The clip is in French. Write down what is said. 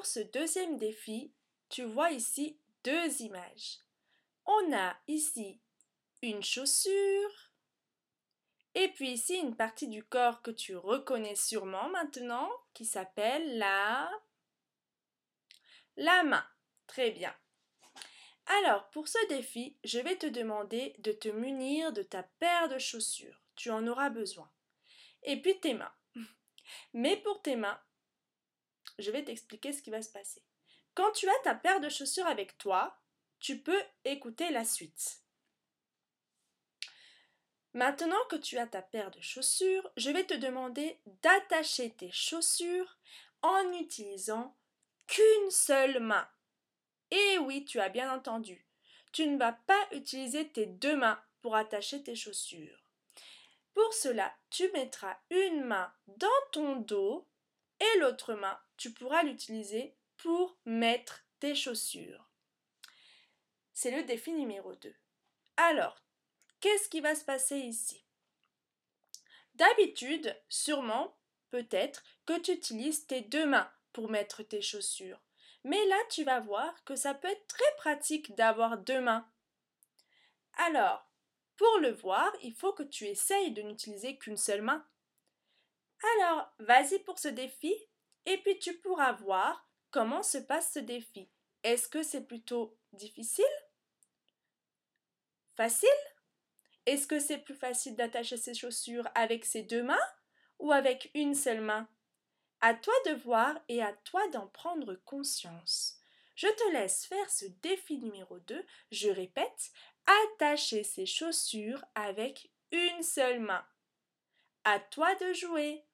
Pour ce deuxième défi, tu vois ici deux images. On a ici une chaussure et puis ici une partie du corps que tu reconnais sûrement maintenant qui s'appelle la la main. Très bien. Alors, pour ce défi, je vais te demander de te munir de ta paire de chaussures. Tu en auras besoin. Et puis tes mains. Mais pour tes mains, je vais t'expliquer ce qui va se passer. Quand tu as ta paire de chaussures avec toi, tu peux écouter la suite. Maintenant que tu as ta paire de chaussures, je vais te demander d'attacher tes chaussures en utilisant qu'une seule main. Et oui, tu as bien entendu. Tu ne vas pas utiliser tes deux mains pour attacher tes chaussures. Pour cela, tu mettras une main dans ton dos et l'autre main, tu pourras l'utiliser pour mettre tes chaussures. C'est le défi numéro 2. Alors, qu'est-ce qui va se passer ici? D'habitude, sûrement, peut-être, que tu utilises tes deux mains pour mettre tes chaussures. Mais là, tu vas voir que ça peut être très pratique d'avoir deux mains. Alors, pour le voir, il faut que tu essayes de n'utiliser qu'une seule main. Alors, vas-y pour ce défi et puis tu pourras voir comment se passe ce défi. Est-ce que c'est plutôt difficile? Facile? Est-ce que c'est plus facile d'attacher ses chaussures avec ses deux mains ou avec une seule main? À toi de voir et à toi d'en prendre conscience. Je te laisse faire ce défi numéro 2. Je répète, attacher ses chaussures avec une seule main. À toi de jouer.